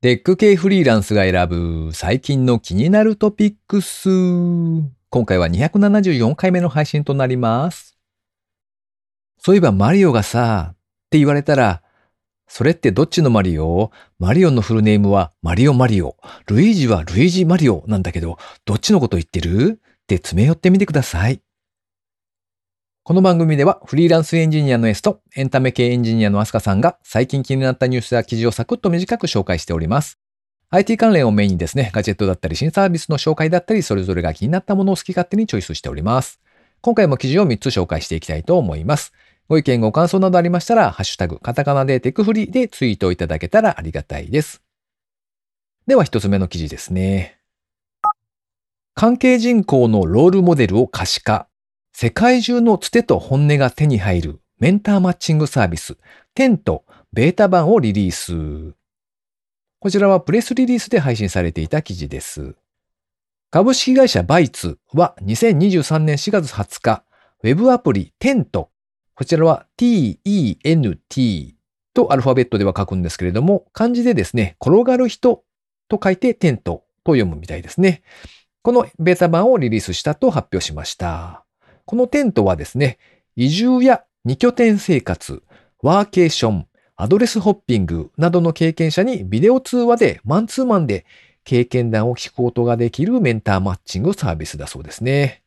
テック系フリーランスが選ぶ最近の気になるトピックス。今回は274回目の配信となります。そういえばマリオがさ、って言われたら、それってどっちのマリオ？マリオのフルネームはマリオマリオ。ルイージはルイージマリオなんだけど、どっちのこと言ってる？って詰め寄ってみてください。この番組ではフリーランスエンジニアの S とエンタメ系エンジニアのアスカさんが最近気になったニュースや記事をサクッと短く紹介しております。IT 関連をメインにですね、ガジェットだったり新サービスの紹介だったり、それぞれが気になったものを好き勝手にチョイスしております。今回も記事を3つ紹介していきたいと思います。ご意見ご感想などありましたら、ハッシュタグ、カタカナでテクフリでツイートいただけたらありがたいです。では1つ目の記事ですね。関係人口のロールモデルを可視化。世界中のつてと本音が手に入るメンターマッチングサービス、テント、ベータ版をリリース。こちらはプレスリリースで配信されていた記事です。株式会社バイツは2023年4月20日、ウェブアプリテント、こちらは t-e-n-t とアルファベットでは書くんですけれども、漢字でですね、転がる人と書いてテントと読むみたいですね。このベータ版をリリースしたと発表しました。このテントはですね、移住や二拠点生活、ワーケーション、アドレスホッピングなどの経験者にビデオ通話でマンツーマンで経験談を聞くことができるメンターマッチングサービスだそうですね。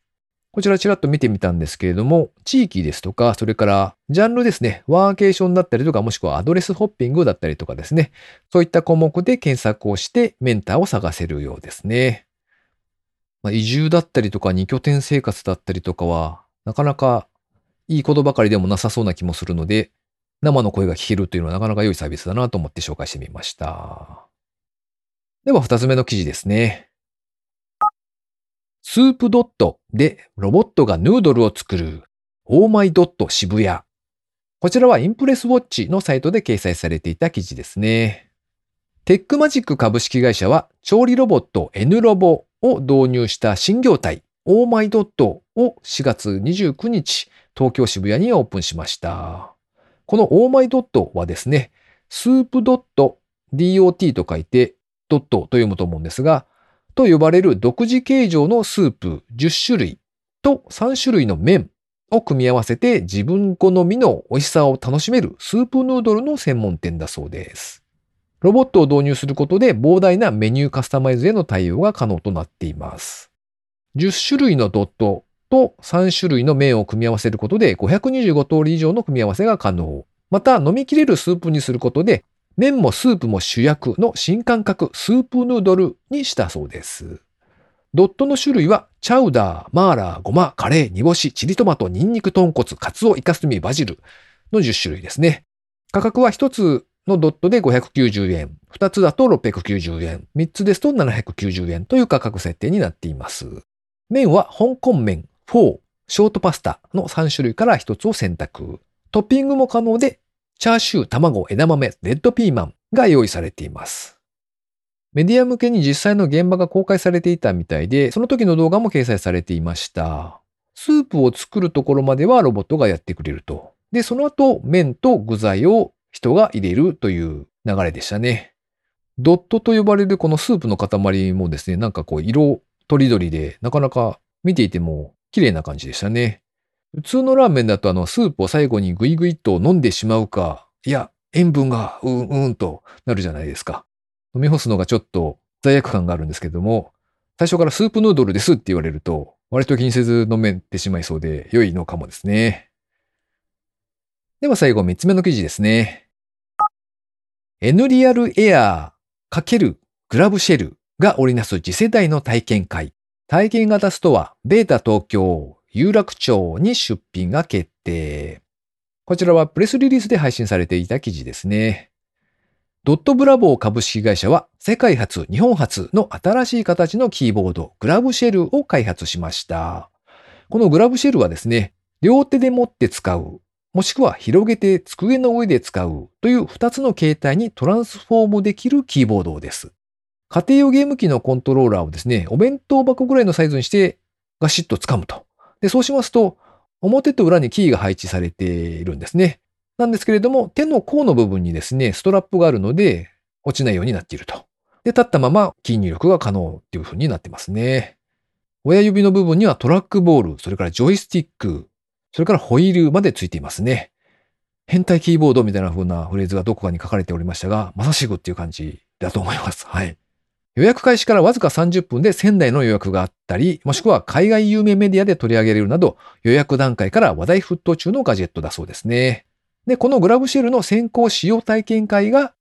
こちらちらっと見てみたんですけれども、地域ですとか、それからジャンルですね、ワーケーションだったりとか、もしくはアドレスホッピングだったりとかですね、そういった項目で検索をしてメンターを探せるようですね。まあ、移住だったりとか二拠点生活だったりとかは、なかなかいいことばかりでもなさそうな気もするので、生の声が聞けるというのはなかなか良いサービスだなと思って紹介してみました。では二つ目の記事ですね。スープドットでロボットがヌードルを作るオーマイドット渋谷。こちらはインプレスウォッチのサイトで掲載されていた記事ですね。テックマジック株式会社は調理ロボット N ロボを導入した新業態オーマイドットを4月29日東京渋谷にオープンしました。このオーマイドットはですね、スープドット DOT と書いてドットと読むと思うんですが、と呼ばれる独自形状のスープ10種類と3種類の麺を組み合わせて自分好みの美味しさを楽しめるスープヌードルの専門店だそうです。ロボットを導入することで膨大なメニューカスタマイズへの対応が可能となっています。10種類のドットと3種類の麺を組み合わせることで525通り以上の組み合わせが可能。また飲み切れるスープにすることで麺もスープも主役の新感覚スープヌードルにしたそうです。ドットの種類はチャウダー、マーラー、ゴマ、カレー、煮干し、チリトマト、ニンニク、豚骨、カツオ、イカスミ、バジルの10種類ですね。価格は1つのドットで590円、2つだと690円、3つですと790円という価格設定になっています。麺は香港麺、フォー、ショートパスタの3種類から1つを選択。トッピングも可能で、チャーシュー、卵、枝豆、レッドピーマンが用意されています。メディア向けに実際の現場が公開されていたみたいで、その時の動画も掲載されていました。スープを作るところまではロボットがやってくれると。で、その後、麺と具材を人が入れるという流れでしたね。ドットと呼ばれるこのスープの塊もですね、なんかこう色とりどりで、なかなか見ていても綺麗な感じでしたね。普通のラーメンだとあのスープを最後にグイグイと飲んでしまうか、いや、塩分がうんうんとなるじゃないですか。飲み干すのがちょっと罪悪感があるんですけども、最初からスープヌードルですって言われると、割と気にせず飲めてしまいそうで良いのかもですね。では最後3つ目の記事ですね。N リアルエアー×グラブシェルが織りなす次世代の体験会。体験型ストア、ベータ東京、有楽町に出品が決定。こちらはプレスリリースで配信されていた記事ですね。ドットブラボー株式会社は世界初、日本初の新しい形のキーボード、グラブシェルを開発しました。このグラブシェルはですね、両手で持って使う、もしくは広げて机の上で使うという2つの形態にトランスフォームできるキーボードです。家庭用ゲーム機のコントローラーをですね、お弁当箱ぐらいのサイズにしてガシッと掴むと。で、そうしますと、表と裏にキーが配置されているんですね。なんですけれども、手の甲の部分にですね、ストラップがあるので、落ちないようになっていると。で、立ったままキー入力が可能っていう風になってますね。親指の部分にはトラックボール、それからジョイスティック、それからホイールまでついていますね。変態キーボードみたいな風なフレーズがどこかに書かれておりましたが、まさしくっていう感じだと思います。はい。予約開始からわずか30分で仙台の予約があったり、もしくは海外有名メディアで取り上げられるなど、予約段階から話題沸騰中のガジェットだそうですね。で、この GrabShell の先行使用体験会が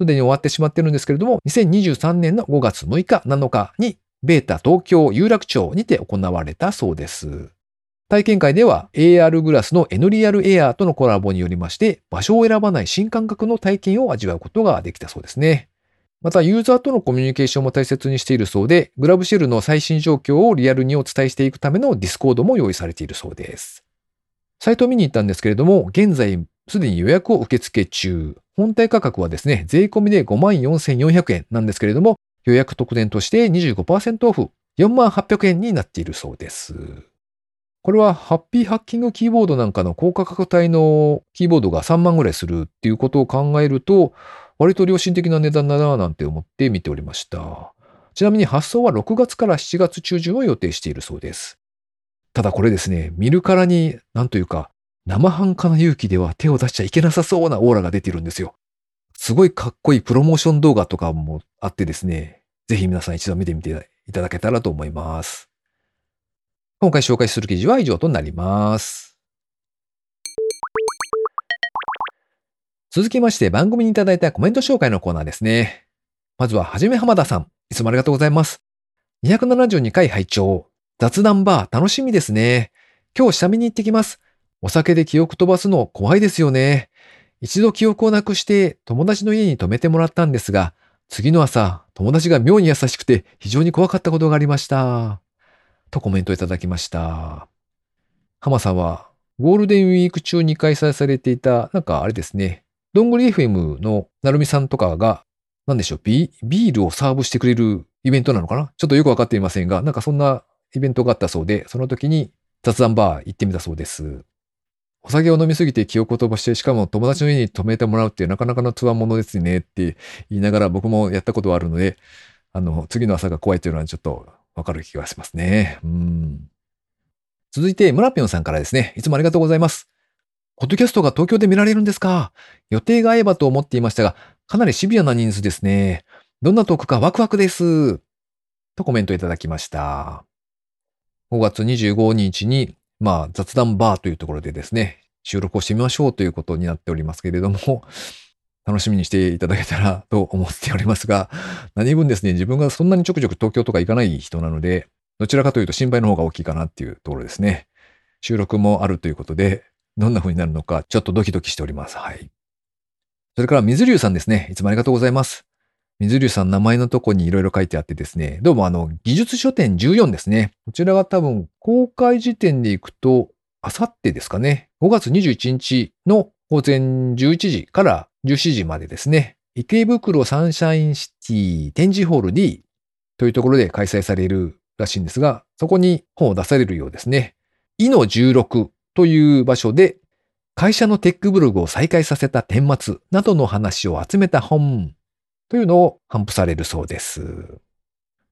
すでに終わってしまってるんですけれども、2023年の5月6日、7日に、 b8ta 東京有楽町にて行われたそうです。体験会では AR グラスの Nreal Air とのコラボによりまして、場所を選ばない新感覚の体験を味わうことができたそうですね。また、ユーザーとのコミュニケーションも大切にしているそうで、 GrabShell の最新状況をリアルにお伝えしていくための Discord も用意されているそうです。サイトを見に行ったんですけれども、現在すでに予約を受付中。本体価格はですね、税込みで54,400円なんですけれども、予約特典として25%オフ、4800円になっているそうです。これはハッピーハッキングキーボードなんかの高価格帯のキーボードが3万ぐらいするっていうことを考えると、割と良心的な値段だななんて思って見ておりました。ちなみに発送は6月から7月中旬を予定しているそうです。ただこれですね、見るからに、なんというか、生半可な勇気では手を出しちゃいけなさそうなオーラが出てるんですよ。すごいかっこいいプロモーション動画とかもあってですね、ぜひ皆さん一度見てみていただけたらと思います。今回紹介する記事は以上となります。続きまして番組にいただいたコメント紹介のコーナーですね。まずははじめ浜田さん。いつもありがとうございます。272回拝聴雑談バー楽しみですね。今日下見に行ってきます。お酒で記憶飛ばすの怖いですよね。一度記憶をなくして友達の家に泊めてもらったんですが、次の朝、友達が妙に優しくて非常に怖かったことがありました。とコメントいただきました。浜さんは、ゴールデンウィーク中に開催されていた、なんかあれですね、どんぐり FM のなるみさんとかが、なんでしょうビ、ビールをサーブしてくれるイベントなのかな？ちょっとよくわかっていませんが、なんかそんなイベントがあったそうで、その時に雑談バー行ってみたそうです。お酒を飲みすぎて記憶を飛ばして、しかも友達の家に泊めてもらうっていうなかなかのつわものですねって言いながら僕もやったことはあるので、あの、次の朝が怖いっていうのはちょっとわかる気がしますね。うん。続いて、村ぴょんさんからですね。いつもありがとうございます。ポッドキャストが東京で見られるんですか？予定が合えばと思っていましたが、かなりシビアな人数ですね。どんなトークかワクワクです。とコメントいただきました。5月25日にまあ雑談バーというところでですね、収録をしてみましょうということになっておりますけれども、楽しみにしていただけたら と思っておりますが、何分ですね、自分がそんなにちょくちょく東京とか行かない人なので、どちらかというと心配の方が大きいかなっていうところですね。収録もあるということで、どんな風になるのかちょっとドキドキしております。はい。それから水流さんですね。いつもありがとうございます。水流さん名前のとこにいろいろ書いてあってですね、どうもあの、技術書店14ですね。こちらが多分公開時点で行くと、あさってですかね。5月21日の午前11時から17時までですね。池袋サンシャインシティ展示ホール D というところで開催されるらしいんですが、そこに本を出されるようですね。イの16という場所で会社のテックブログを再開させた顛末などの話を集めた本というのを頒布されるそうです。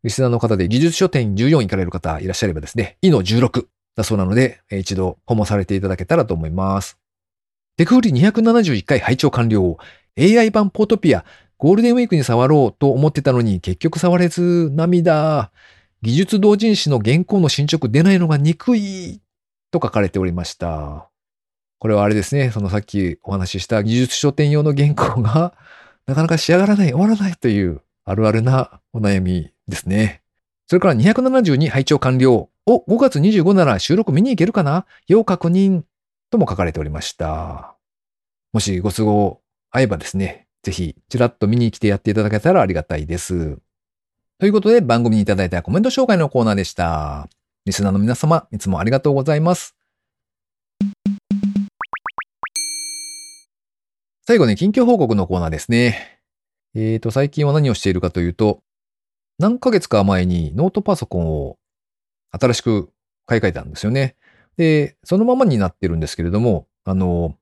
リスナーの方で技術書店14行かれる方いらっしゃればですね、イの16だそうなので、一度訪問されていただけたらと思います。テクフリ271回拝聴完了。AI 版ポートピア、ゴールデンウィークに触ろうと思ってたのに結局触れず、涙。技術同人誌の原稿の進捗出ないのが憎い。と書かれておりました。これはあれですね、そのさっきお話しした技術書店用の原稿がなかなか仕上がらない、終わらないというあるあるなお悩みですね。それから272拝聴完了。お、5月25なら収録見に行けるかな？要確認とも書かれておりました。もしご都合合えばですね、ぜひちらっと見に来てやっていただけたらありがたいです。ということで番組にいただいたコメント紹介のコーナーでした。リスナーの皆様、いつもありがとうございます。最後に近況報告のコーナーですね。えっ、ー、と、最近は何をしているかというと、何ヶ月か前にノートパソコンを新しく買い替えたんですよね。で、そのままになってるんですけれども、あの、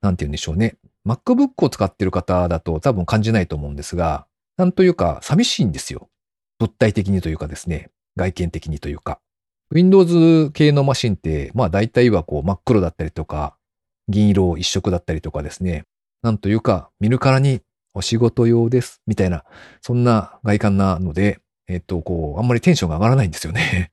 なんて言うんでしょうね。MacBook を使ってる方だと多分感じないと思うんですが、なんというか寂しいんですよ。物体的にというかですね、外見的にというか。Windows 系のマシンって、まあ大体はこう真っ黒だったりとか、銀色一色だったりとかですね、なんというか見るからにお仕事用です、みたいな、そんな外観なので、えっと、こう、あんまりテンションが上がらないんですよね。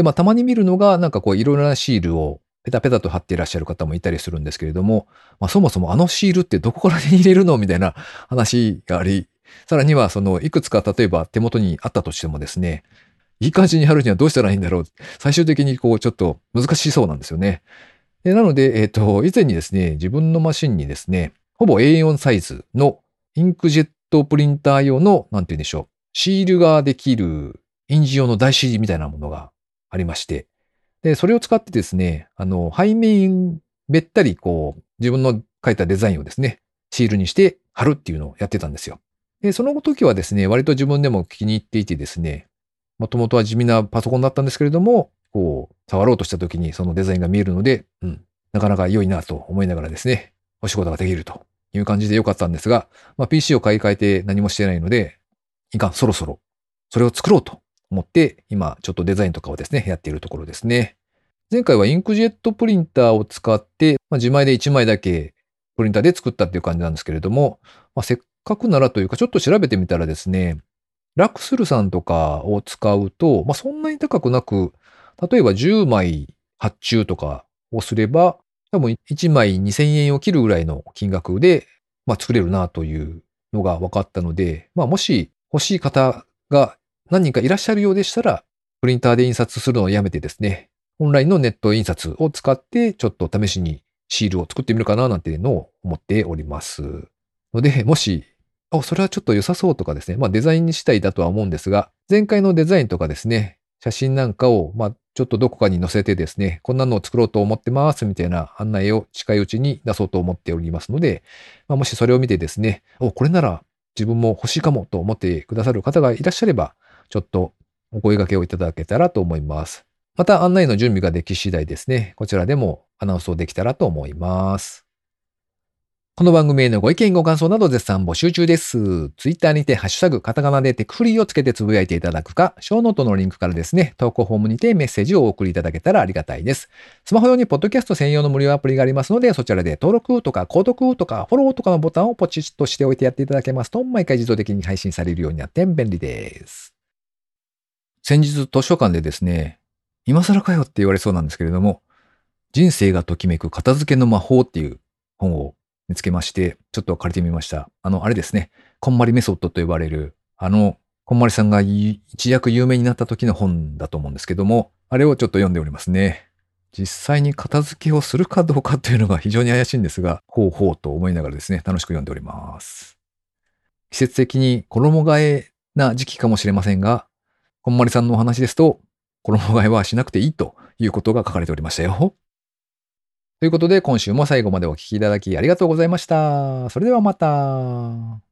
で、まあたまに見るのが、なんかこういろいろなシールをペタペタと貼っていらっしゃる方もいたりするんですけれども、まあ、そもそもあのシールってどこから手に入れるの？みたいな話があり、さらにはそのいくつか例えば手元にあったとしてもですね、いい感じに貼るにはどうしたらいいんだろう？最終的にこうちょっと難しそうなんですよね。でなので、えっ、ー、と、以前にですね、自分のマシンにですね、ほぼ A4 サイズのインクジェットプリンター用の、なんて言うんでしょう、シールができる印字用の台紙みたいなものがありまして、で、それを使ってですね、あの、背面べったりこう、自分の書いたデザインをですね、シールにして貼るっていうのをやってたんですよ。で、その時はですね、割と自分でも気に入っていてですね、もともとは地味なパソコンだったんですけれども、こう、触ろうとした時にそのデザインが見えるので、うん、なかなか良いなと思いながらですね、お仕事ができるという感じで良かったんですが、まあ、PC を買い替えて何もしてないので、いかん、そろそろ、それを作ろうと思って、今、ちょっとデザインとかをですね、やっているところですね。前回はインクジェットプリンターを使って、まあ、自前で1枚だけプリンターで作ったっていう感じなんですけれども、まあ、せっかくならというか、ちょっと調べてみたらですね、ラクスルさんとかを使うと、まあ、そんなに高くなく、例えば10枚発注とかをすれば、多分1枚2000円を切るぐらいの金額で、まあ、作れるなというのが分かったので、まあ、もし欲しい方が何人かいらっしゃるようでしたら、プリンターで印刷するのをやめてですね、オンラインのネット印刷を使って、ちょっと試しにシールを作ってみるかななんていうのを思っております。ので、もし、あ、それはちょっと良さそうとかですね、まあデザインにしたいだとは思うんですが、前回のデザインとかですね、写真なんかを、まあちょっとどこかに載せてですね、こんなのを作ろうと思ってますみたいな案内を近いうちに出そうと思っておりますので、まあ、もしそれを見てですね、お、これなら自分も欲しいかもと思ってくださる方がいらっしゃれば、ちょっとお声掛けをいただけたらと思います。また案内の準備ができ次第ですね、こちらでもアナウンスをできたらと思います。この番組へのご意見ご感想など絶賛募集中です。ツイッターにてハッシュタグカタカナでテクフリーをつけてつぶやいていただくか、ショーノートのリンクからですね、投稿フォームにてメッセージをお送りいただけたらありがたいです。スマホ用にポッドキャスト専用の無料アプリがありますので、そちらで登録とか購読とかフォローとかのボタンをポチッとしておいてやっていただけますと、毎回自動的に配信されるようになって便利です。先日図書館でですね、今更かよって言われそうなんですけれども、人生がときめく片付けの魔法っていう本を見つけまして、ちょっと借りてみました。あの、あれですね。こんまりメソッドと呼ばれる、あの、こんまりさんが一躍有名になった時の本だと思うんですけども、あれをちょっと読んでおりますね。実際に片付けをするかどうかというのが非常に怪しいんですが、ほうほうと思いながらですね、楽しく読んでおります。季節的に衣替えな時期かもしれませんが、こんまりさんのお話ですと、衣替えはしなくていいということが書かれておりましたよ。ということで、今週も最後までお聴きいただきありがとうございました。それではまた。